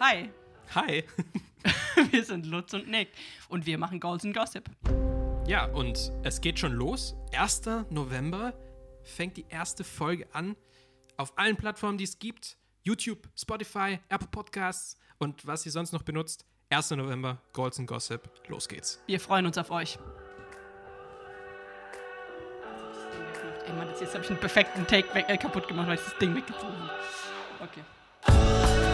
Hi, Hi. wir sind Lutz und Nick und wir machen Goals and Gossip. Ja, und es geht schon los. 1. November fängt die erste Folge an. Auf allen Plattformen, die es gibt. YouTube, Spotify, Apple Podcasts und was ihr sonst noch benutzt. 1. November, Goals and Gossip. Los geht's. Wir freuen uns auf euch. Ey Mann, jetzt, jetzt habe ich einen perfekten Take weg, äh, kaputt gemacht, weil ich das Ding weggezogen habe. Okay.